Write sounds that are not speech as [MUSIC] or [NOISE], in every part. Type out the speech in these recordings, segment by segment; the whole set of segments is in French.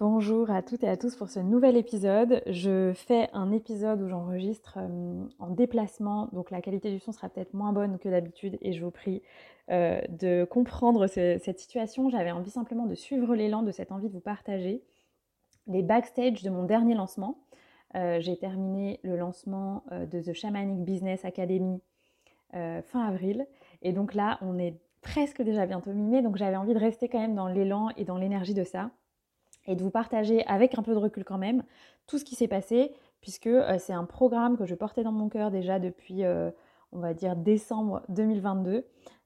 Bonjour à toutes et à tous pour ce nouvel épisode. Je fais un épisode où j'enregistre euh, en déplacement, donc la qualité du son sera peut-être moins bonne que d'habitude et je vous prie euh, de comprendre cette situation. J'avais envie simplement de suivre l'élan de cette envie de vous partager les backstage de mon dernier lancement. Euh, j'ai terminé le lancement de The Shamanic Business Academy fin avril et donc là on est presque déjà bientôt mi-mai donc j'avais envie de rester quand même dans l'élan et dans l'énergie de ça et de vous partager avec un peu de recul quand même tout ce qui s'est passé, puisque euh, c'est un programme que je portais dans mon cœur déjà depuis, euh, on va dire, décembre 2022,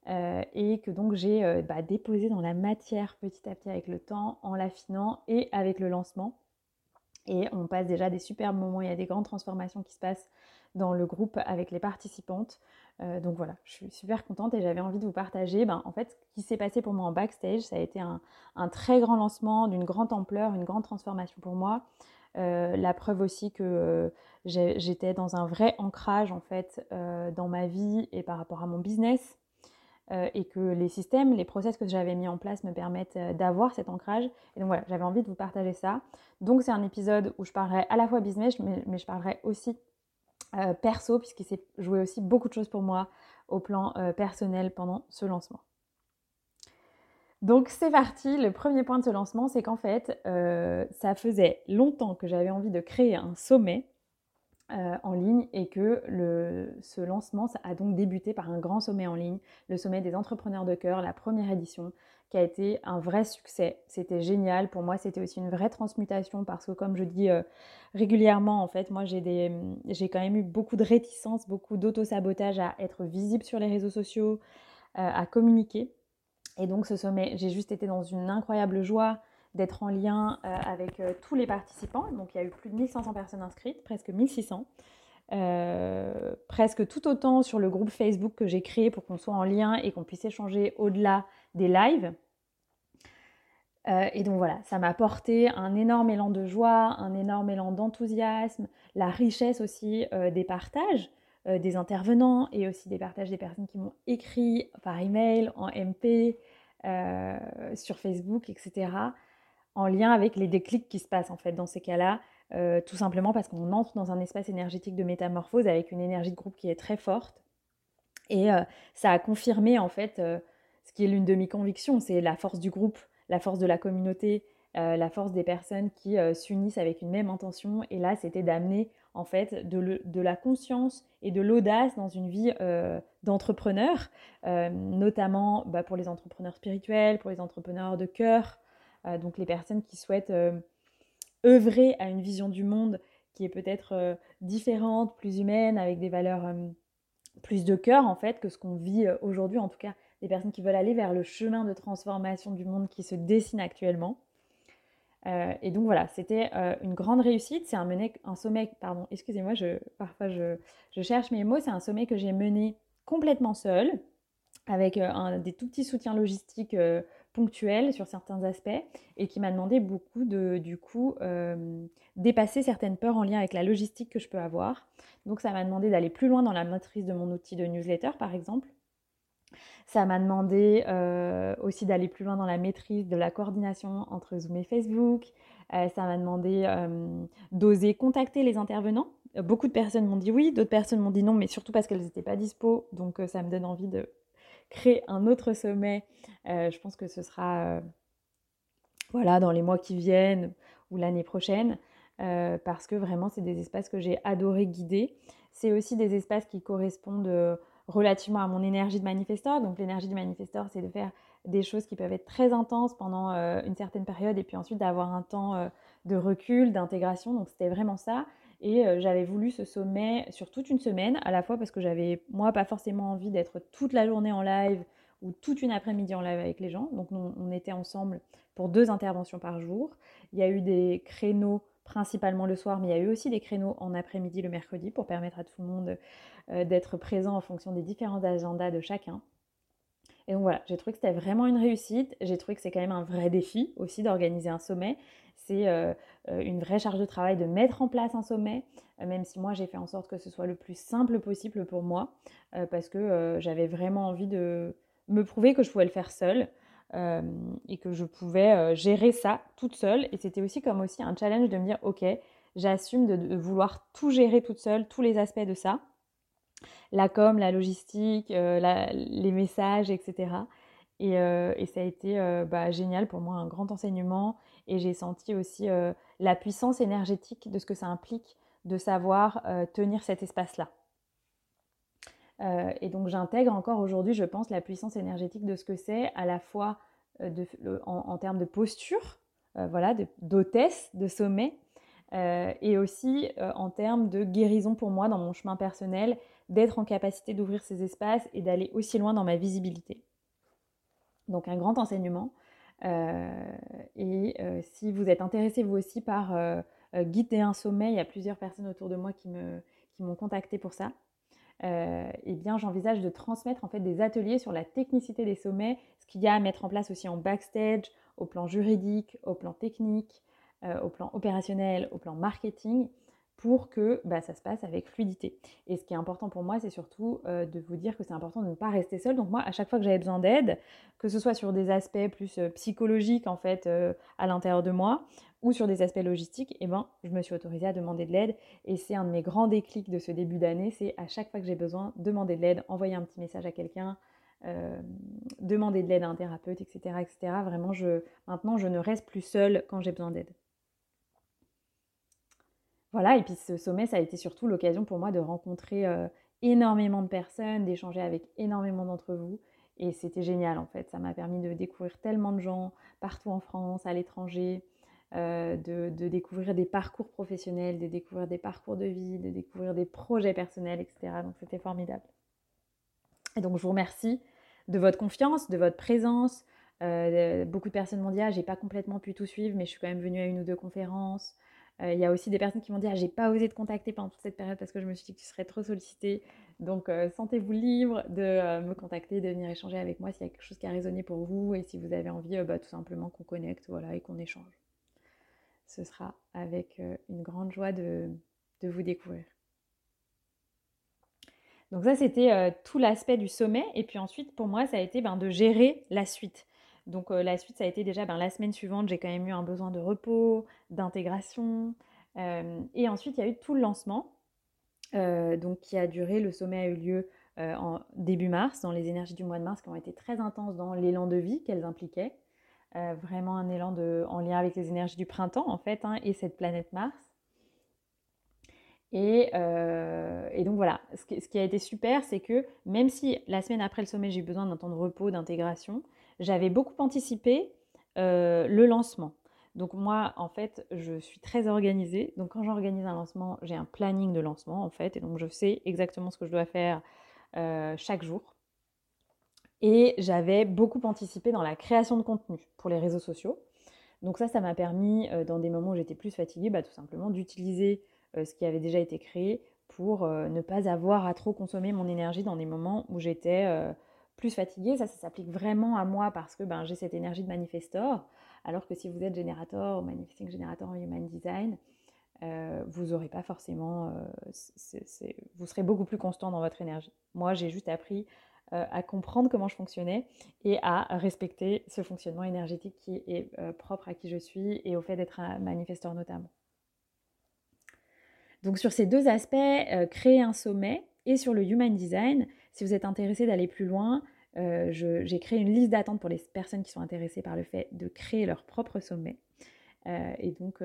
euh, et que donc j'ai bah, déposé dans la matière petit à petit avec le temps, en l'affinant et avec le lancement. Et on passe déjà des superbes moments, il y a des grandes transformations qui se passent dans le groupe avec les participantes. Euh, donc voilà, je suis super contente et j'avais envie de vous partager ben, en fait ce qui s'est passé pour moi en backstage. Ça a été un, très grand lancement d'une grande ampleur, une grande transformation pour moi. Euh, la preuve aussi que euh, j'étais dans un vrai ancrage en fait dans ma vie et par rapport à mon business et que les systèmes, les process que j'avais mis en place me permettent d'avoir cet ancrage. Et donc voilà, j'avais envie de vous partager ça. Donc c'est un épisode où je parlerai à la fois business, mais, je parlerai aussi euh, perso, puisqu'il s'est joué aussi beaucoup de choses pour moi au plan euh, personnel pendant ce lancement. Donc c'est parti, le premier point de ce lancement, c'est qu'en fait, euh, ça faisait longtemps que j'avais envie de créer un sommet en ligne et que ce lancement a donc débuté par un grand sommet en ligne, le sommet des entrepreneurs de cœur, la première édition, qui a été un vrai succès. C'était génial. Pour moi, c'était aussi une vraie transmutation parce que, comme je dis euh, régulièrement, en fait, moi, j'ai, j'ai quand même eu beaucoup de réticence, beaucoup d'auto-sabotage à être visible sur les réseaux sociaux, euh, à communiquer. Et donc, ce sommet, j'ai juste été dans une incroyable joie d'être en lien euh, avec tous les participants. Donc, il y a eu plus de 1500 personnes inscrites, presque 1600. presque tout autant sur le groupe Facebook que j'ai créé pour qu'on soit en lien et qu'on puisse échanger au-delà des lives. Euh, et donc voilà, ça m'a apporté un énorme élan de joie, un énorme élan d'enthousiasme, la richesse aussi euh, des partages euh, des intervenants et aussi des partages des personnes qui m'ont écrit par email, en MP, sur Facebook, etc. En lien avec les déclics qui se passent en fait dans ces cas-là, tout simplement parce qu'on entre dans un espace énergétique de métamorphose avec une énergie de groupe qui est très forte. Et ça a confirmé en fait ce qui est l'une de mes convictions, c'est la force du groupe, la force de la communauté, euh, la force des personnes qui euh, s'unissent avec une même intention. Et là, c'était d'amener en fait de, la conscience et de l'audace dans une vie euh, d'entrepreneur, notamment bah, pour les entrepreneurs spirituels, pour les entrepreneurs de cœur, donc les personnes qui souhaitent œuvrer à une vision du monde qui est peut-être différente, plus humaine, avec des valeurs plus de cœur en fait que ce qu'on vit aujourd'hui, en tout cas des personnes qui veulent aller vers le chemin de transformation du monde qui se dessine actuellement. Euh, et donc voilà, c'était euh, une grande réussite. C'est un, sommet, pardon, excusez-moi, je, parfois je, cherche mes mots. C'est un sommet que j'ai mené complètement seul, avec euh, un, des tout petits soutiens logistiques ponctuels sur certains aspects, et qui m'a demandé beaucoup de, du coup, dépasser certaines peurs en lien avec la logistique que je peux avoir. Donc ça m'a demandé d'aller plus loin dans la matrice de mon outil de newsletter, par exemple, Ça m'a demandé aussi d'aller plus loin dans la maîtrise de la coordination entre Zoom et Facebook. ça m'a demandé d'oser contacter les intervenants. Beaucoup de personnes m'ont dit oui, d'autres personnes m'ont dit non, mais surtout parce qu'elles n'étaient pas dispo. Donc ça me donne envie de créer un autre sommet. je pense que ce sera voilà, dans les mois qui viennent ou l'année prochaine, euh, parce que vraiment, c'est des espaces que j'ai adoré guider. C'est aussi des espaces qui correspondent euh, relativement à mon énergie de manifesteur. Donc, l'énergie du manifesteur, c'est de faire des choses qui peuvent être très intenses pendant euh, une certaine période et puis ensuite d'avoir un temps de recul, d'intégration. Donc, c'était vraiment ça. Et j'avais voulu ce sommet sur toute une semaine, à la fois parce que j'avais, moi, pas forcément envie d'être toute la journée en live ou toute une après-midi en live avec les gens. Donc, on était ensemble pour deux interventions par jour. Il y a eu des créneaux principalement le soir, mais il y a eu aussi des créneaux en après-midi le mercredi pour permettre à tout le monde euh, d'être présent en fonction des différents agendas de chacun. Et donc voilà, j'ai trouvé que c'était vraiment une réussite. J'ai trouvé que c'est quand même un vrai défi aussi d'organiser un sommet. C'est euh, euh, une vraie charge de travail de mettre en place un sommet, même si moi j'ai fait en sorte que ce soit le plus simple possible pour moi, parce que j'avais vraiment envie de me prouver que je pouvais le faire seule. Euh, et que je pouvais euh, gérer ça toute seule. Et c'était aussi comme aussi un challenge de me dire, ok, j'assume de, vouloir tout gérer toute seule, tous les aspects de ça. La com, la logistique, euh, les messages, etc. Et, ça a été bah, génial pour moi, un grand enseignement. Et j'ai senti aussi la puissance énergétique de ce que ça implique de savoir tenir cet espace-là. Euh, et donc j'intègre encore aujourd'hui, je pense, la puissance énergétique de ce que c'est, à la fois euh, en, termes de posture, euh, voilà, d'hôtesse, de, sommet, et aussi en termes de guérison pour moi dans mon chemin personnel, d'être en capacité d'ouvrir ces espaces et d'aller aussi loin dans ma visibilité. Donc un grand enseignement. et si vous êtes intéressé vous aussi par guider un sommet, il y a plusieurs personnes autour de moi qui m'ont contacté pour ça. Euh, eh bien j'envisage de transmettre en fait des ateliers sur la technicité des sommets, ce qu'il y a à mettre en place aussi en backstage, au plan juridique, au plan technique, euh, au plan opérationnel, au plan marketing, pour que bah, ça se passe avec fluidité. Et ce qui est important pour moi, c'est surtout euh, de vous dire que c'est important de ne pas rester seul. Donc moi, à chaque fois que j'avais besoin d'aide, que ce soit sur des aspects plus psychologiques en fait à l'intérieur de moi, ou sur des aspects logistiques, eh ben, je me suis autorisée à demander de l'aide. Et c'est un de mes grands déclics de ce début d'année, c'est à chaque fois que j'ai besoin, demander de l'aide, envoyer un petit message à quelqu'un, euh, demander de l'aide à un thérapeute, etc., etc. Vraiment, maintenant, je ne reste plus seule quand j'ai besoin d'aide. Voilà, et puis ce sommet, ça a été surtout l'occasion pour moi de rencontrer euh, énormément de personnes, d'échanger avec énormément d'entre vous. Et c'était génial en fait, ça m'a permis de découvrir tellement de gens partout en France, à l'étranger, euh, de, découvrir des parcours professionnels, de découvrir des parcours de vie, de découvrir des projets personnels, etc. Donc c'était formidable. Et donc je vous remercie de votre confiance, de votre présence. Euh, beaucoup de personnes m'ont dit ah j'ai pas complètement pu tout suivre, mais je suis quand même venue à une ou deux conférences. Euh, il y a aussi des personnes qui m'ont dit ah j'ai pas osé te contacter pendant toute cette période parce que je me suis dit que tu serais trop sollicité. Donc sentez-vous libre de me contacter, de venir échanger avec moi s'il y a quelque chose qui a résonné pour vous et si vous avez envie bah, tout simplement qu'on connecte voilà, et qu'on échange ce sera avec euh, une grande joie de, vous découvrir. Donc ça, c'était euh, tout l'aspect du sommet. Et puis ensuite, pour moi, ça a été ben, de gérer la suite. Donc euh, la suite, ça a été déjà ben, la semaine suivante, j'ai quand même eu un besoin de repos, d'intégration. et ensuite, il y a eu tout le lancement, donc qui a duré, le sommet a eu lieu en début mars, dans les énergies du mois de mars qui ont été très intenses dans l'élan de vie qu'elles impliquaient. Euh, vraiment un élan en lien avec les énergies du printemps en fait hein, et cette planète Mars. Et, euh, donc voilà, ce ce qui, a été super, c'est que même si la semaine après le sommet, j'ai eu besoin d'un temps de repos, d'intégration, j'avais beaucoup anticipé euh, le lancement. Donc moi, en fait, je suis très organisée. Donc quand j'organise un lancement, j'ai un planning de lancement, en fait, et donc je sais exactement ce que je dois faire chaque jour. Et j'avais beaucoup anticipé dans la création de contenu pour les réseaux sociaux. Donc ça, ça m'a permis, euh, dans des moments où j'étais plus fatiguée, bah, tout simplement d'utiliser euh, ce qui avait déjà été créé pour euh, ne pas avoir à trop consommer mon énergie dans des moments où j'étais plus fatiguée. Ça, ça s'applique vraiment à moi parce que ben, j'ai cette énergie de manifestor. Alors que si vous êtes générateur manifesting générateur en human design, vous aurez pas forcément, vous serez beaucoup plus constant dans votre énergie. Moi, j'ai juste appris à comprendre comment je fonctionnais et à respecter ce fonctionnement énergétique qui est propre à qui je suis et au fait d'être un manifesteur notamment. Donc sur ces deux aspects, créer un sommet et sur le human design, si vous êtes intéressé d'aller plus loin, j'ai créé une liste d'attente pour les personnes qui sont intéressées par le fait de créer leur propre sommet. et donc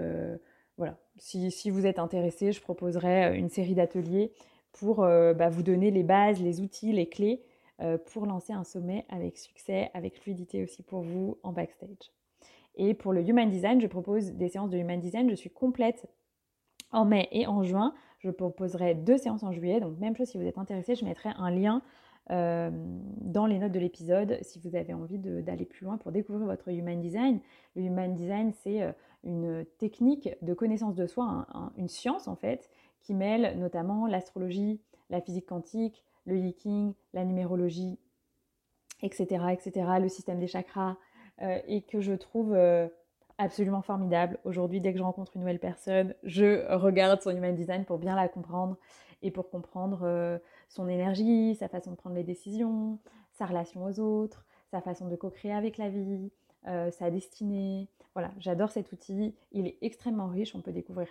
voilà, si, vous êtes intéressé, je proposerai euh, une série d'ateliers pour euh, bah, vous donner les bases, les outils, les clés euh, pour lancer un sommet avec succès, avec fluidité aussi pour vous en backstage. Et pour le Human Design, je propose des séances de Human Design. Je suis complète en mai et en juin. Je proposerai deux séances en juillet. Donc même chose si vous êtes intéressé, je mettrai un lien dans les notes de l'épisode si vous avez envie d'aller plus loin pour découvrir votre Human Design. Le Human Design, c'est une technique de connaissance de soi, une science en fait, qui mêle notamment l'astrologie, la physique quantique, le leaking, la numérologie, etc., etc., le système des chakras, euh, et que je trouve euh, absolument formidable. Aujourd'hui, dès que je rencontre une nouvelle personne, je regarde son human design pour bien la comprendre et pour comprendre euh, son énergie, sa façon de prendre les décisions, sa relation aux autres, sa façon de co-créer avec la vie, sa destinée, voilà, j'adore cet outil. Il est extrêmement riche. On peut découvrir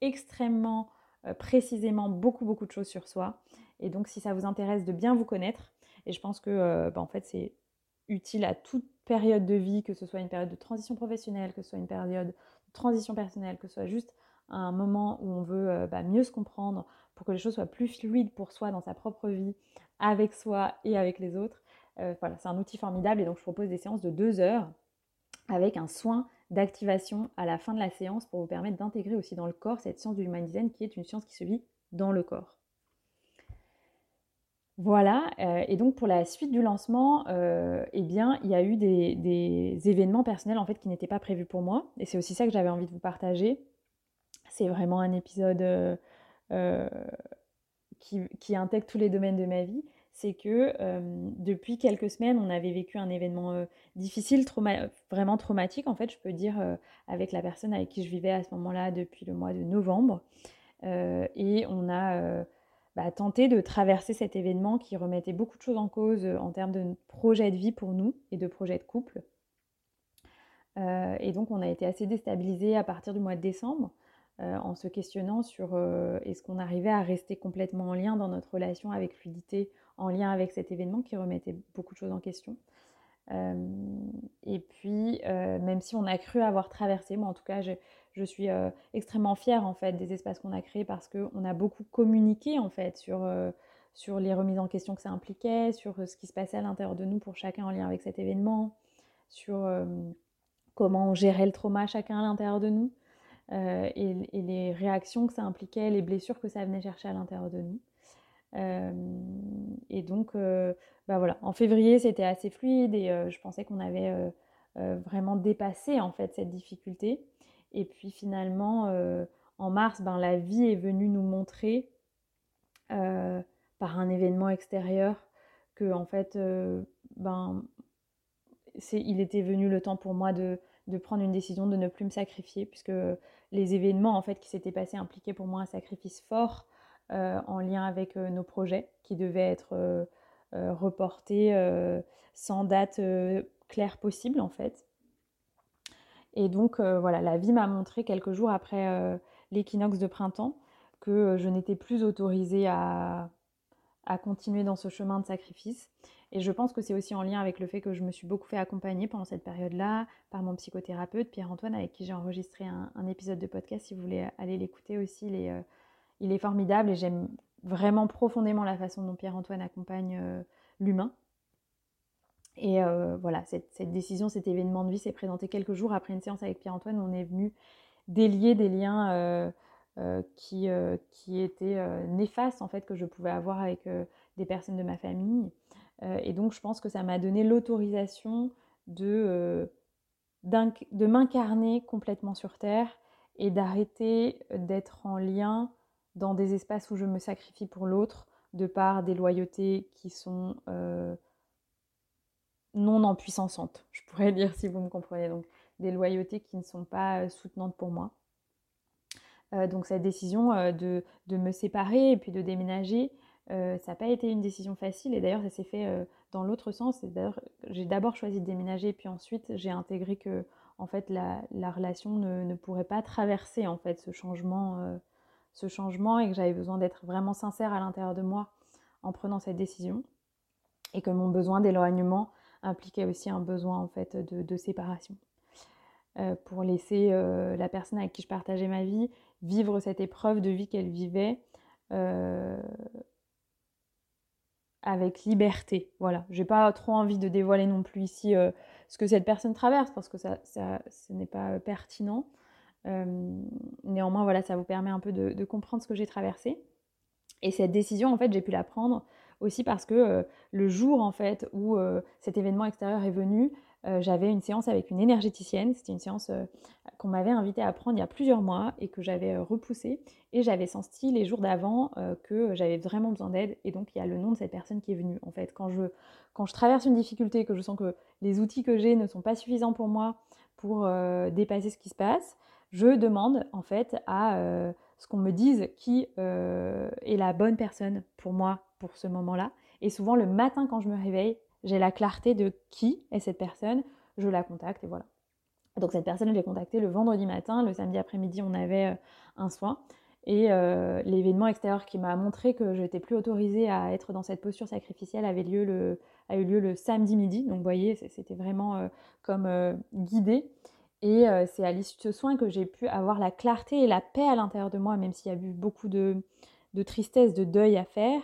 extrêmement euh, précisément beaucoup, beaucoup de choses sur soi. Et donc, si ça vous intéresse de bien vous connaître, et je pense que euh, bah, en fait, c'est utile à toute période de vie, que ce soit une période de transition professionnelle, que ce soit une période de transition personnelle, que ce soit juste un moment où on veut euh, bah, mieux se comprendre pour que les choses soient plus fluides pour soi dans sa propre vie, avec soi et avec les autres. voilà, c'est un outil formidable et donc je propose des séances de deux heures avec un soin d'activation à la fin de la séance pour vous permettre d'intégrer aussi dans le corps cette science du human design qui est une science qui se vit dans le corps. Voilà, euh, et donc pour la suite du lancement, euh, eh bien, il y a eu des, événements personnels en fait qui n'étaient pas prévus pour moi, et c'est aussi ça que j'avais envie de vous partager. C'est vraiment un épisode euh, qui, intègre tous les domaines de ma vie c'est que depuis quelques semaines, on avait vécu un événement difficile, vraiment traumatique, en fait, je peux dire, avec la personne avec qui je vivais à ce moment-là depuis le mois de novembre. et on a bah, tenté de traverser cet événement qui remettait beaucoup de choses en cause en termes de projet de vie pour nous et de projet de couple. et donc, on a été assez déstabilisés à partir du mois de décembre. en se questionnant sur est-ce qu'on arrivait à rester complètement en lien dans notre relation avec fluidité en lien avec cet événement qui remettait beaucoup de choses en question. Euh, et puis, euh, même si on a cru avoir traversé, moi en tout cas, je, suis euh, extrêmement fière en fait des espaces qu'on a créés parce qu'on a beaucoup communiqué en fait sur, sur les remises en question que ça impliquait, sur ce qui se passait à l'intérieur de nous pour chacun en lien avec cet événement, sur comment on gérait le trauma chacun à l'intérieur de nous et, les réactions que ça impliquait, les blessures que ça venait chercher à l'intérieur de nous. Et donc, bah voilà, en février, c'était assez fluide et je pensais qu'on avait vraiment dépassé en fait cette difficulté. Et puis finalement, en mars, ben, la vie est venue nous montrer par un événement extérieur que en fait, ben, il était venu le temps pour moi de, de, prendre une décision de ne plus me sacrifier, puisque les événements en fait qui s'étaient passés impliquaient pour moi un sacrifice fort en lien avec euh, nos projets qui devaient être euh, reportés sans date claire possible en fait. Et donc voilà, la vie m'a montré quelques jours après l'équinoxe de printemps que je n'étais plus autorisée à, continuer dans ce chemin de sacrifice. Et je pense que c'est aussi en lien avec le fait que je me suis beaucoup fait accompagner pendant cette période-là par mon psychothérapeute Pierre-Antoine, avec qui j'ai enregistré un, un, épisode de podcast. Si vous voulez aller l'écouter aussi, les, il est formidable et j'aime vraiment profondément la façon dont Pierre-Antoine accompagne euh, l'humain. Et euh, voilà, cette, décision, cet événement de vie s'est présenté quelques jours après une séance avec Pierre-Antoine. On est venu délier des liens euh, qui, qui, étaient néfastes en fait que je pouvais avoir avec des personnes de ma famille. et donc je pense que ça m'a donné l'autorisation de, de m'incarner complètement sur Terre et d'arrêter d'être en lien dans des espaces où je me sacrifie pour l'autre, de par des loyautés qui sont euh, non en puissançantes, je pourrais [LAUGHS] dire si vous me comprenez. Donc des loyautés qui ne sont pas euh, soutenantes pour moi. Euh, donc cette décision de, me séparer et puis de déménager ça n'a pas été une décision facile et d'ailleurs ça s'est fait dans l'autre sens. J'ai d'abord choisi de déménager puis ensuite j'ai intégré que en fait la, relation ne, pourrait pas traverser en fait ce changement, ce changement et que j'avais besoin d'être vraiment sincère à l'intérieur de moi en prenant cette décision et que mon besoin d'éloignement impliquait aussi un besoin en fait de, séparation pour laisser la personne avec qui je partageais ma vie vivre cette épreuve de vie qu'elle vivait euh, avec liberté. Voilà, j'ai pas trop envie de dévoiler non plus ici euh, ce que cette personne traverse parce que ça, ça ce n'est pas pertinent. Euh, néanmoins, voilà, ça vous permet un peu de, comprendre ce que j'ai traversé. Et cette décision, en fait, j'ai pu la prendre aussi parce que le jour, en fait, où cet événement extérieur est venu, euh, j'avais une séance avec une énergéticienne. C'était une séance euh, qu'on m'avait invité à prendre il y a plusieurs mois et que j'avais euh, repoussée. Et j'avais senti les jours d'avant que j'avais vraiment besoin d'aide. Et donc, il y a le nom de cette personne qui est venue. En fait, quand je, quand je traverse une difficulté, que je sens que les outils que j'ai ne sont pas suffisants pour moi pour dépasser ce qui se passe, je demande en fait à ce qu'on me dise qui est la bonne personne pour moi pour ce moment-là. Et souvent, le matin, quand je me réveille, j'ai la clarté de qui est cette personne, je la contacte et voilà. Donc cette personne, je l'ai contactée le vendredi matin, le samedi après-midi, on avait euh, un soin. Et euh, l'événement extérieur qui m'a montré que je n'étais plus autorisée à être dans cette posture sacrificielle avait lieu le, a eu lieu le samedi midi. Donc vous voyez, c'était vraiment euh, comme guidé. Et c'est à l'issue de ce soin que j'ai pu avoir la clarté et la paix à l'intérieur de moi, même s'il y a eu beaucoup de, de tristesse, de deuil à faire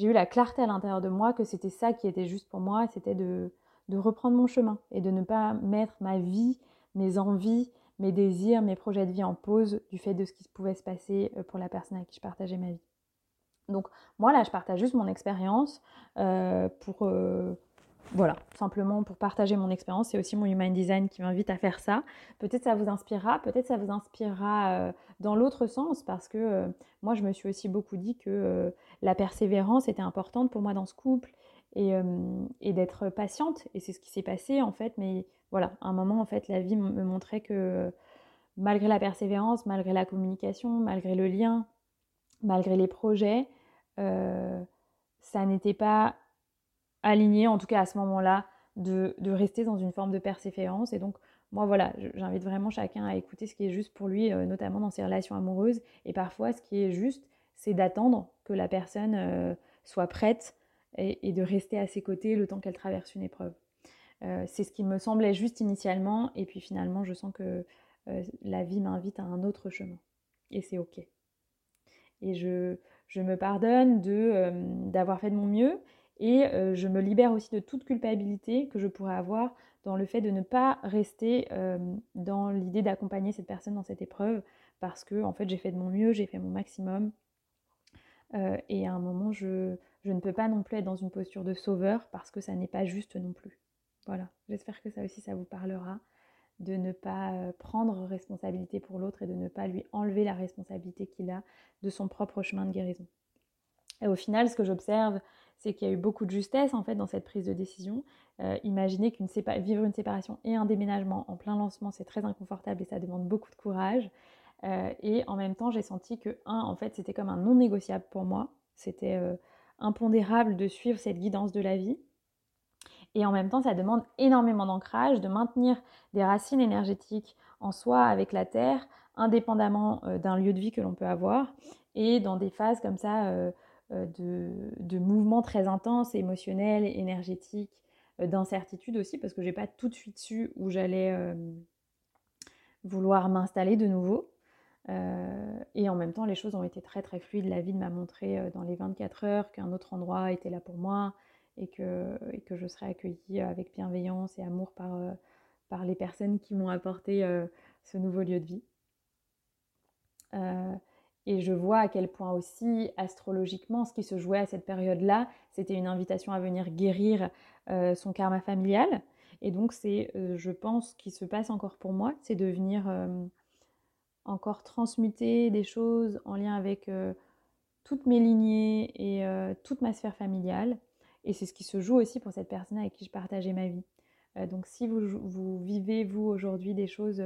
j'ai eu la clarté à l'intérieur de moi que c'était ça qui était juste pour moi, c'était de, reprendre mon chemin et de ne pas mettre ma vie, mes envies, mes désirs, mes projets de vie en pause du fait de ce qui pouvait se passer euh, pour la personne avec qui je partageais ma vie. Donc moi là, je partage juste mon expérience euh, pour, euh, voilà, simplement pour partager mon expérience. C'est aussi mon Human Design qui m'invite à faire ça. Peut-être ça vous inspirera, peut-être ça vous inspirera euh, dans l'autre sens parce que euh, moi, je me suis aussi beaucoup dit que euh, la persévérance était importante pour moi dans ce couple et, et d'être patiente. Et c'est ce qui s'est passé en fait. Mais voilà, à un moment, en fait, la vie me montrait que malgré la persévérance, malgré la communication, malgré le lien, malgré les projets, ça n'était pas aligné, en tout cas à ce moment-là, de, rester dans une forme de persévérance. Et donc, moi, voilà, j'invite vraiment chacun à écouter ce qui est juste pour lui, euh, notamment dans ses relations amoureuses. Et parfois, ce qui est juste, c'est d'attendre que la personne euh, soit prête et, de rester à ses côtés le temps qu'elle traverse une épreuve. Euh, c'est ce qui me semblait juste initialement, et puis finalement, je sens que la vie m'invite à un autre chemin. Et c'est OK. Et je, je me pardonne d'avoir fait de mon mieux et euh, je me libère aussi de toute culpabilité que je pourrais avoir dans le fait de ne pas rester euh, dans l'idée d'accompagner cette personne dans cette épreuve parce que en fait j'ai fait de mon mieux, j'ai fait mon maximum. Euh, et à un moment, je, je, ne peux pas non plus être dans une posture de sauveur parce que ça n'est pas juste non plus. Voilà, j'espère que ça aussi, ça vous parlera de ne pas prendre responsabilité pour l'autre et de ne pas lui enlever la responsabilité qu'il a de son propre chemin de guérison. Et au final, ce que j'observe, c'est qu'il y a eu beaucoup de justesse en fait dans cette prise de décision. Euh, imaginez qu'une vivre une séparation et un déménagement en plein lancement, c'est très inconfortable et ça demande beaucoup de courage. Euh, et en même temps, j'ai senti que un, en fait, c'était comme un non négociable pour moi. C'était euh, impondérable de suivre cette guidance de la vie. Et en même temps, ça demande énormément d'ancrage, de maintenir des racines énergétiques en soi avec la terre, indépendamment d'un lieu de vie que l'on peut avoir, et dans des phases comme ça euh, de, mouvements très intenses, émotionnels, énergétiques, euh, d'incertitude aussi, parce que j'ai pas tout de suite su où j'allais euh, vouloir m'installer de nouveau. et en même temps, les choses ont été très très fluides. La vie m'a montré dans les 24 heures qu'un autre endroit était là pour moi et que, que je serais accueillie avec bienveillance et amour par, par les personnes qui m'ont apporté ce nouveau lieu de vie. Et je vois à quel point aussi, astrologiquement, ce qui se jouait à cette période-là, c'était une invitation à venir guérir euh, son karma familial. Et donc, c'est, euh, je pense, ce qui se passe encore pour moi, c'est de venir euh, encore transmuter des choses en lien avec toutes mes lignées et toute ma sphère familiale. Et c'est ce qui se joue aussi pour cette personne avec qui je partageais ma vie. donc, si vous, vivez, vous, aujourd'hui, des choses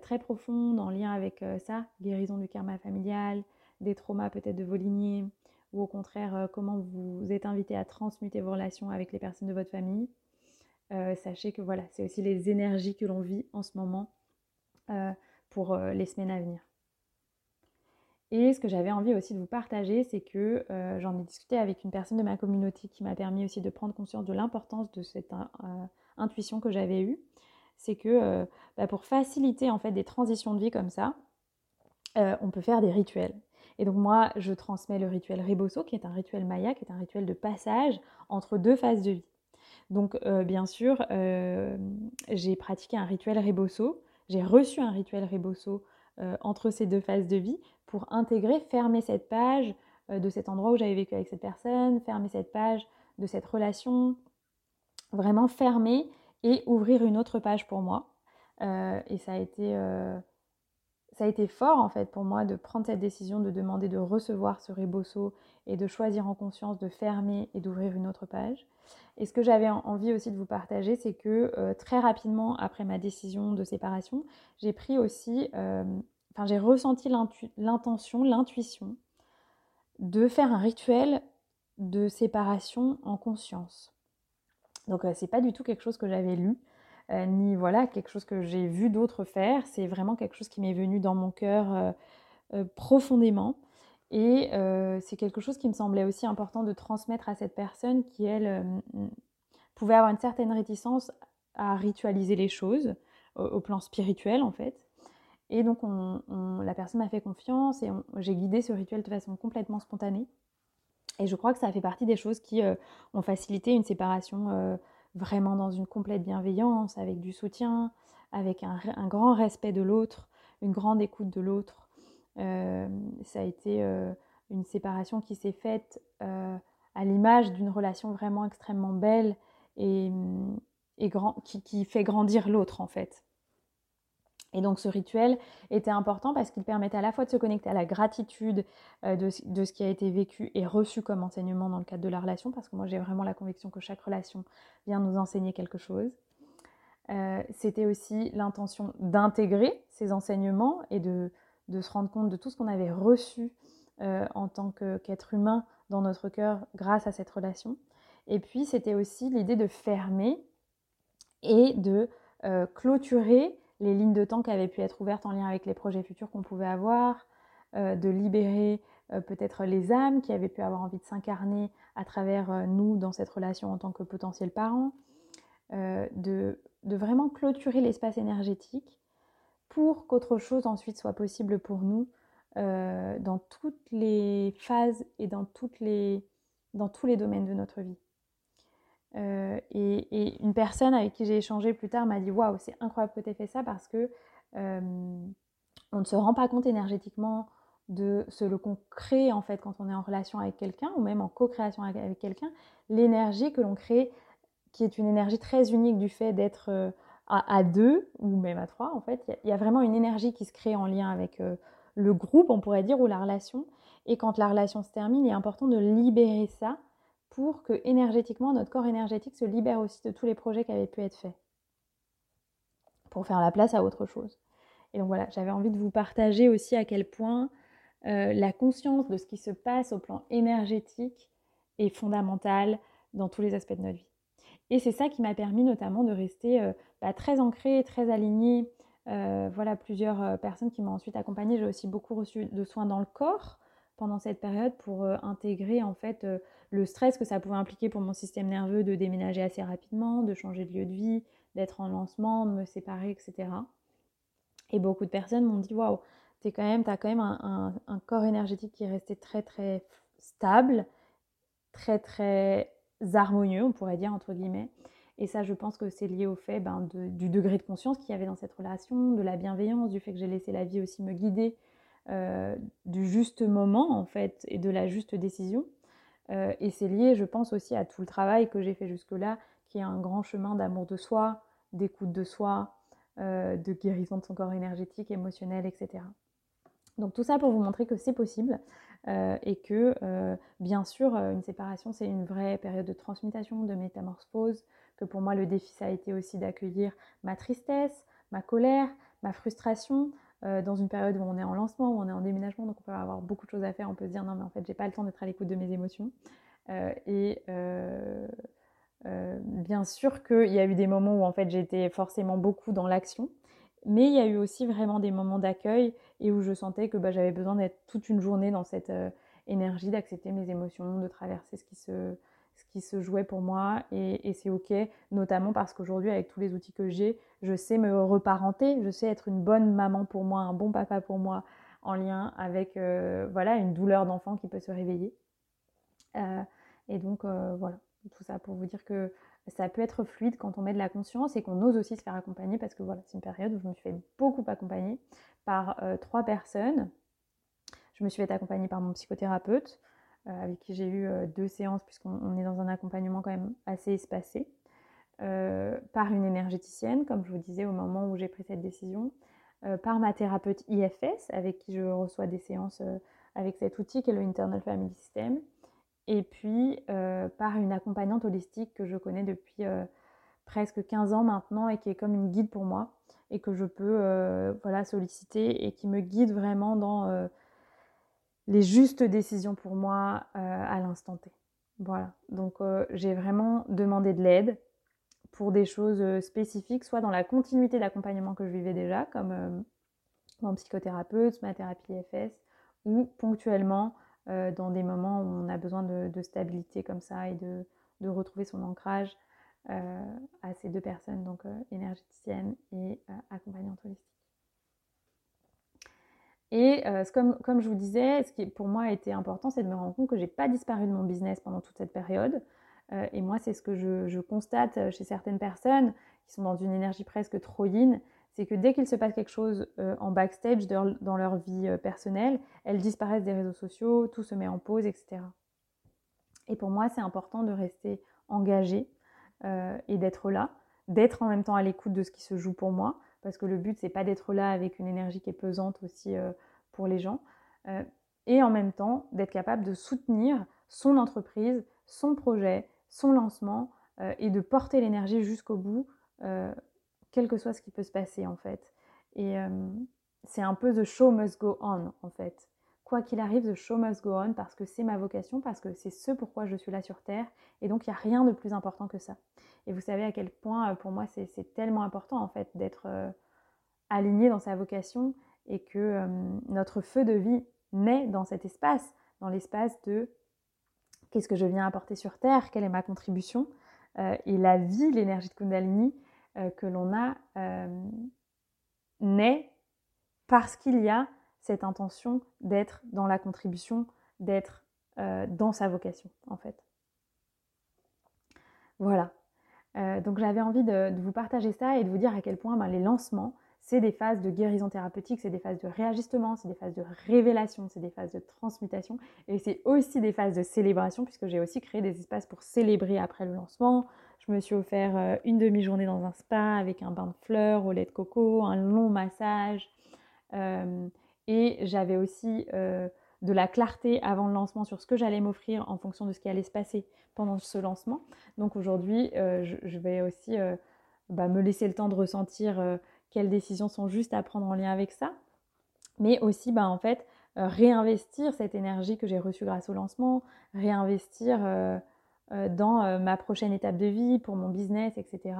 très profonde en lien avec euh, ça, guérison du karma familial, des traumas peut-être de vos lignées, ou au contraire comment vous êtes invité à transmuter vos relations avec les personnes de votre famille. sachez que voilà, c'est aussi les énergies que l'on vit en ce moment pour les semaines à venir. Et ce que j'avais envie aussi de vous partager, c'est que j'en ai discuté avec une personne de ma communauté qui m'a permis aussi de prendre conscience de l'importance de cette intuition que j'avais eue. C'est que bah, pour faciliter en fait des transitions de vie comme ça, on peut faire des rituels. Et donc moi, je transmets le rituel Rebosso, qui est un rituel maya, qui est un rituel de passage entre deux phases de vie. Donc bien sûr, j'ai pratiqué un rituel Rebosso, j'ai reçu un rituel Rebosso entre ces deux phases de vie pour intégrer, fermer cette page de cet endroit où j'avais vécu avec cette personne, fermer cette page de cette relation, vraiment fermer et ouvrir une autre page pour moi. et ça a été ça a été fort en fait pour moi de prendre cette décision de demander de recevoir ce rebosso et de choisir en conscience de fermer et d'ouvrir une autre page. Et ce que j'avais envie aussi de vous partager, c'est que euh, très rapidement après ma décision de séparation, j'ai pris aussi, euh, enfin j'ai ressenti l'intention, l'intuition de faire un rituel de séparation en conscience. Donc euh, c'est pas du tout quelque chose que j'avais lu. Euh, ni voilà quelque chose que j'ai vu d'autres faire. C'est vraiment quelque chose qui m'est venu dans mon cœur euh, euh, profondément. Et c'est quelque chose qui me semblait aussi important de transmettre à cette personne qui, elle, pouvait avoir une certaine réticence à ritualiser les choses au, plan spirituel, en fait. Et donc, la personne m'a fait confiance et j'ai guidé ce rituel de façon complètement spontanée. Et je crois que ça fait partie des choses qui ont facilité une séparation vraiment dans une complète bienveillance, avec du soutien, avec un, grand respect de l'autre, une grande écoute de l'autre. Euh, ça a été euh, une séparation qui s'est faite euh, à l'image d'une relation vraiment extrêmement belle et, qui, qui, fait grandir l'autre en fait. Et donc ce rituel était important parce qu'il permettait à la fois de se connecter à la gratitude euh, de, ce qui a été vécu et reçu comme enseignement dans le cadre de la relation, parce que moi j'ai vraiment la conviction que chaque relation vient nous enseigner quelque chose. Euh, c'était aussi l'intention d'intégrer ces enseignements et de, se rendre compte de tout ce qu'on avait reçu euh, en tant qu'être humain dans notre cœur grâce à cette relation. Et puis c'était aussi l'idée de fermer et de clôturer les lignes de temps qui avaient pu être ouvertes en lien avec les projets futurs qu'on pouvait avoir, euh, de libérer euh, peut-être les âmes qui avaient pu avoir envie de s'incarner à travers euh, nous dans cette relation en tant que potentiels parents, de, vraiment clôturer l'espace énergétique pour qu'autre chose ensuite soit possible pour nous dans toutes les phases et dans tous les domaines de notre vie. Euh, et, une personne avec qui j'ai échangé plus tard m'a dit Waouh, c'est incroyable que tu aies fait ça parce que euh, on ne se rend pas compte énergétiquement de ce qu'on crée en fait quand on est en relation avec quelqu'un ou même en co-création avec, quelqu'un, l'énergie que l'on crée, qui est une énergie très unique du fait d'être euh, à, deux ou même à trois en fait. Il y, a vraiment une énergie qui se crée en lien avec le groupe, on pourrait dire, ou la relation. Et quand la relation se termine, il est important de libérer ça pour que énergétiquement, notre corps énergétique se libère aussi de tous les projets qui avaient pu être faits, pour faire la place à autre chose. Et donc voilà, j'avais envie de vous partager aussi à quel point euh, la conscience de ce qui se passe au plan énergétique est fondamentale dans tous les aspects de notre vie. Et c'est ça qui m'a permis notamment de rester euh, bah, très ancrée, très alignée. Euh, voilà, plusieurs personnes qui m'ont ensuite accompagnée. J'ai aussi beaucoup reçu de soins dans le corps pendant cette période pour intégrer en fait le stress que ça pouvait impliquer pour mon système nerveux de déménager assez rapidement, de changer de lieu de vie, d'être en lancement, de me séparer, etc. Et beaucoup de personnes m'ont dit waouh, tu quand même, as quand même un, corps énergétique qui est resté très très stable, très très harmonieux, on pourrait dire entre guillemets. Et ça, je pense que c'est lié au fait ben, du degré de conscience qu'il y avait dans cette relation, de la bienveillance, du fait que j'ai laissé la vie aussi me guider, euh, du juste moment en fait et de la juste décision. Euh, et c'est lié, je pense, aussi à tout le travail que j'ai fait jusque-là, qui est un grand chemin d'amour de soi, d'écoute de soi, euh, de guérison de son corps énergétique, émotionnel, etc. Donc tout ça pour vous montrer que c'est possible euh, et que bien sûr une séparation c'est une vraie période de transmutation, de métamorphose, que pour moi le défi ça a été aussi d'accueillir ma tristesse, ma colère, ma frustration, dans une période où on est en lancement, où on est en déménagement, donc on peut avoir beaucoup de choses à faire. On peut se dire non, mais en fait, j'ai pas le temps d'être à l'écoute de mes émotions. et bien sûr qu'il y a eu des moments où en fait j'étais forcément beaucoup dans l'action, mais il y a eu aussi vraiment des moments d'accueil et où je sentais que bah, j'avais besoin d'être toute une journée dans cette énergie, d'accepter mes émotions, de traverser ce qui se, ce qui se jouait pour moi. Et, c'est OK, notamment parce qu'aujourd'hui, avec tous les outils que j'ai, je sais me reparenter, je sais être une bonne maman pour moi, un bon papa pour moi, en lien avec euh, voilà, une douleur d'enfant qui peut se réveiller. Euh, et donc, euh, voilà, tout ça pour vous dire que ça peut être fluide quand on met de la conscience et qu'on ose aussi se faire accompagner parce que voilà, c'est une période où je me suis fait beaucoup accompagner par trois personnes je me suis fait accompagner par mon psychothérapeute, avec qui j'ai eu euh, deux séances, puisqu'on est dans un accompagnement quand même assez espacé, euh, par une énergéticienne, comme je vous disais au moment où j'ai pris cette décision, par ma thérapeute IFS, avec qui je reçois des séances avec cet outil qui est le Internal Family System, et puis par une accompagnante holistique que je connais depuis presque 15 ans maintenant et qui est comme une guide pour moi et que je peux voilà, solliciter et qui me guide vraiment dans les justes décisions pour moi euh, à l'instant T. Voilà, donc euh, j'ai vraiment demandé de l'aide pour des choses euh, spécifiques, soit dans la continuité d'accompagnement que je vivais déjà, comme mon psychothérapeute, ma thérapie FS, ou ponctuellement dans des moments où on a besoin de, stabilité comme ça et de, de retrouver son ancrage à ces deux personnes, donc énergéticienne et accompagnante holistique. Et euh, comme, je vous disais, ce qui pour moi a été important, c'est de me rendre compte que j'ai pas disparu de mon business pendant toute cette période. Euh, et moi, c'est ce que je, constate chez certaines personnes qui sont dans une énergie presque trop yin, c'est que dès qu'il se passe quelque chose euh, en backstage dans leur vie personnelle, elles disparaissent des réseaux sociaux, tout se met en pause, etc. Et pour moi, c'est important de rester engagée et d'être là, d'être en même temps à l'écoute de ce qui se joue pour moi, parce que le but, c'est pas d'être là avec une énergie qui est pesante aussi euh, pour les gens, euh, et en même temps d'être capable de soutenir son entreprise, son projet, son lancement, euh, et de porter l'énergie jusqu'au bout, quel que soit ce qui peut se passer en fait. Et c'est un peu the show must go on en fait. Quoi qu'il arrive, the show must go on parce que c'est ma vocation, parce que c'est ce pourquoi je suis là sur Terre, et donc il n'y a rien de plus important que ça. Et vous savez à quel point, euh, pour moi, c'est tellement important en fait d'être euh, aligné dans sa vocation et que euh, notre feu de vie naît dans cet espace, dans l'espace de qu'est-ce que je viens apporter sur Terre, quelle est ma contribution. et la vie, l'énergie de Kundalini que l'on a naît parce qu'il y a cette intention d'être dans la contribution, d'être dans sa vocation en fait. Voilà, euh, donc j'avais envie de, vous partager ça et de vous dire à quel point ben, les lancements, c'est des phases de guérison thérapeutique, c'est des phases de réajustement, c'est des phases de révélation, c'est des phases de transmutation et c'est aussi des phases de célébration puisque j'ai aussi créé des espaces pour célébrer après le lancement. Je me suis offert euh, une demi-journée dans un spa avec un bain de fleurs au lait de coco, un long massage euh, et j'avais aussi de la clarté avant le lancement sur ce que j'allais m'offrir en fonction de ce qui allait se passer pendant ce lancement. Donc aujourd'hui, euh, je, vais aussi euh, bah, me laisser le temps de ressentir euh, quelles décisions sont justes à prendre en lien avec ça, mais aussi bah, en fait réinvestir cette énergie que j'ai reçue grâce au lancement, réinvestir dans ma prochaine étape de vie pour mon business, etc.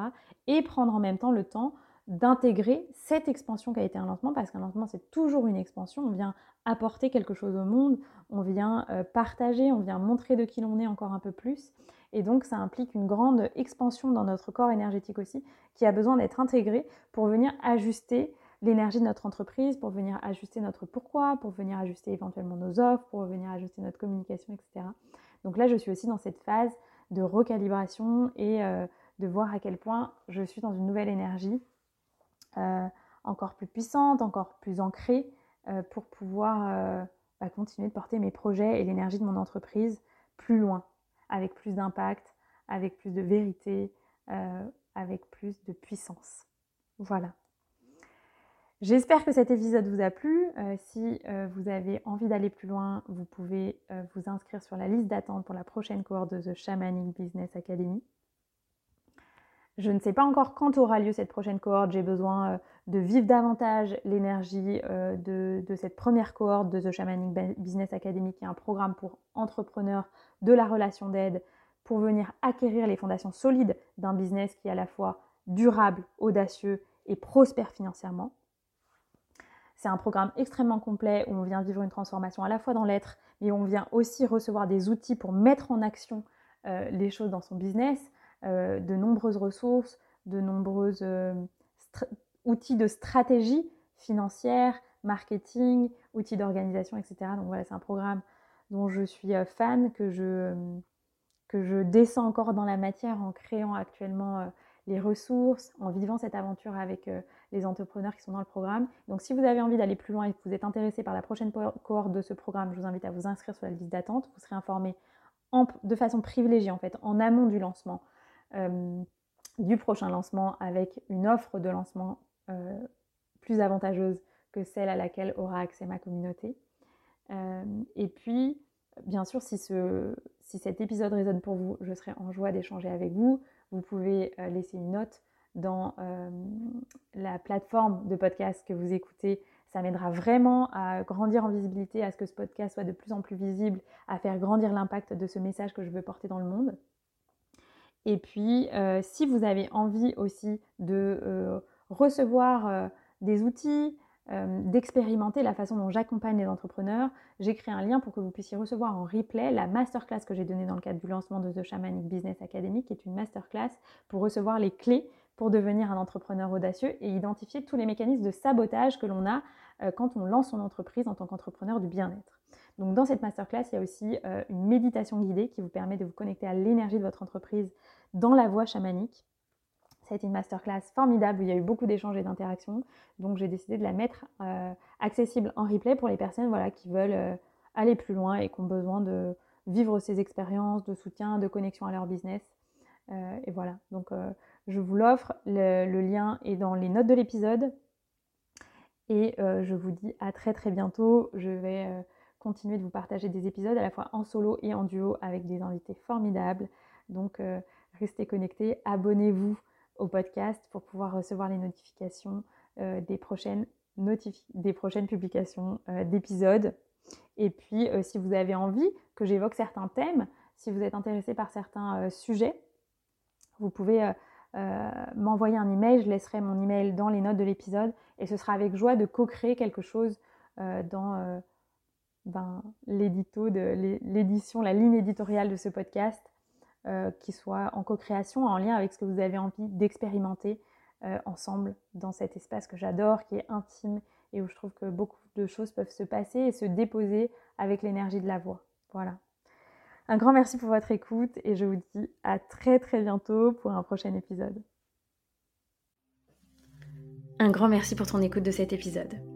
Et prendre en même temps le temps d'intégrer cette expansion qui a été un lancement, parce qu'un lancement c'est toujours une expansion, on vient apporter quelque chose au monde, on vient euh, partager, on vient montrer de qui l'on est encore un peu plus, et donc ça implique une grande expansion dans notre corps énergétique aussi, qui a besoin d'être intégré pour venir ajuster l'énergie de notre entreprise, pour venir ajuster notre pourquoi, pour venir ajuster éventuellement nos offres, pour venir ajuster notre communication, etc. Donc là, je suis aussi dans cette phase de recalibration et euh, de voir à quel point je suis dans une nouvelle énergie euh, encore plus puissante, encore plus ancrée euh, pour pouvoir euh, bah, continuer de porter mes projets et l'énergie de mon entreprise plus loin, avec plus d'impact, avec plus de vérité, avec plus de puissance. Voilà. J'espère que cet épisode vous a plu. si vous avez envie d'aller plus loin, vous pouvez vous inscrire sur la liste d'attente pour la prochaine cohorte de The Shamanic Business Academy. Je ne sais pas encore quand aura lieu cette prochaine cohorte. J'ai besoin euh, de vivre davantage l'énergie euh, de, cette première cohorte de The Shamanic Business Academy, qui est un programme pour entrepreneurs de la relation d'aide, pour venir acquérir les fondations solides d'un business qui est à la fois durable, audacieux et prospère financièrement. C'est un programme extrêmement complet où on vient vivre une transformation à la fois dans l'être, mais on vient aussi recevoir des outils pour mettre en action euh, les choses dans son business, euh, de nombreuses ressources, de nombreux euh, outils de stratégie financière, marketing, outils d'organisation, etc. Donc voilà, c'est un programme dont je suis fan, que je, descends encore dans la matière en créant actuellement les ressources, en vivant cette aventure avec les entrepreneurs qui sont dans le programme. Donc si vous avez envie d'aller plus loin et que vous êtes intéressé par la prochaine cohorte de ce programme, je vous invite à vous inscrire sur la liste d'attente. Vous serez informé de façon privilégiée en fait, en amont du lancement, euh, du prochain lancement, avec une offre de lancement euh, plus avantageuse que celle à laquelle aura accès ma communauté. Euh, et puis, bien sûr, si cet épisode résonne pour vous, je serai en joie d'échanger avec vous. Vous pouvez laisser une note dans la plateforme de podcast que vous écoutez ça m'aidera vraiment à grandir en visibilité, à ce que ce podcast soit de plus en plus visible, à faire grandir l'impact de ce message que je veux porter dans le monde. Et puis, euh, si vous avez envie aussi de euh, recevoir euh, des outils, d'expérimenter la façon dont j'accompagne les entrepreneurs, j'ai créé un lien pour que vous puissiez recevoir en replay la masterclass que j'ai donnée dans le cadre du lancement de The Shamanic Business Academy, qui est une masterclass pour recevoir les clés pour devenir un entrepreneur audacieux et identifier tous les mécanismes de sabotage que l'on a quand on lance son entreprise en tant qu'entrepreneur du bien-être. Donc dans cette masterclass, il y a aussi euh, une méditation guidée qui vous permet de vous connecter à l'énergie de votre entreprise dans la voie chamanique. Ça a été une masterclass formidable où il y a eu beaucoup d'échanges et d'interactions. Donc j'ai décidé de la mettre euh, accessible en replay pour les personnes voilà, qui veulent aller plus loin et qui ont besoin de vivre ces expériences de soutien, de connexion à leur business. et voilà, donc je vous l'offre. le, lien est dans les notes de l'épisode. Et euh, je vous dis à très très bientôt. Je vais euh, continuer de vous partager des épisodes à la fois en solo et en duo avec des invités formidables. Donc euh, restez connectés, abonnez-vous au podcast pour pouvoir recevoir les notifications des, prochaines des prochaines publications d'épisodes. Et puis si vous avez envie que j'évoque certains thèmes, si vous êtes intéressé par certains sujets, vous pouvez euh, m'envoyer un email. Je laisserai mon email dans les notes de l'épisode et ce sera avec joie de co-créer quelque chose euh, dans euh, ben, l'édito, de l'édition, la ligne éditoriale de ce podcast, qui soit en co-création, en lien avec ce que vous avez envie d'expérimenter ensemble dans cet espace que j'adore, qui est intime et où je trouve que beaucoup de choses peuvent se passer et se déposer avec l'énergie de la voix. Voilà. Un grand merci pour votre écoute et je vous dis à très très bientôt pour un prochain épisode. Un grand merci pour ton écoute de cet épisode.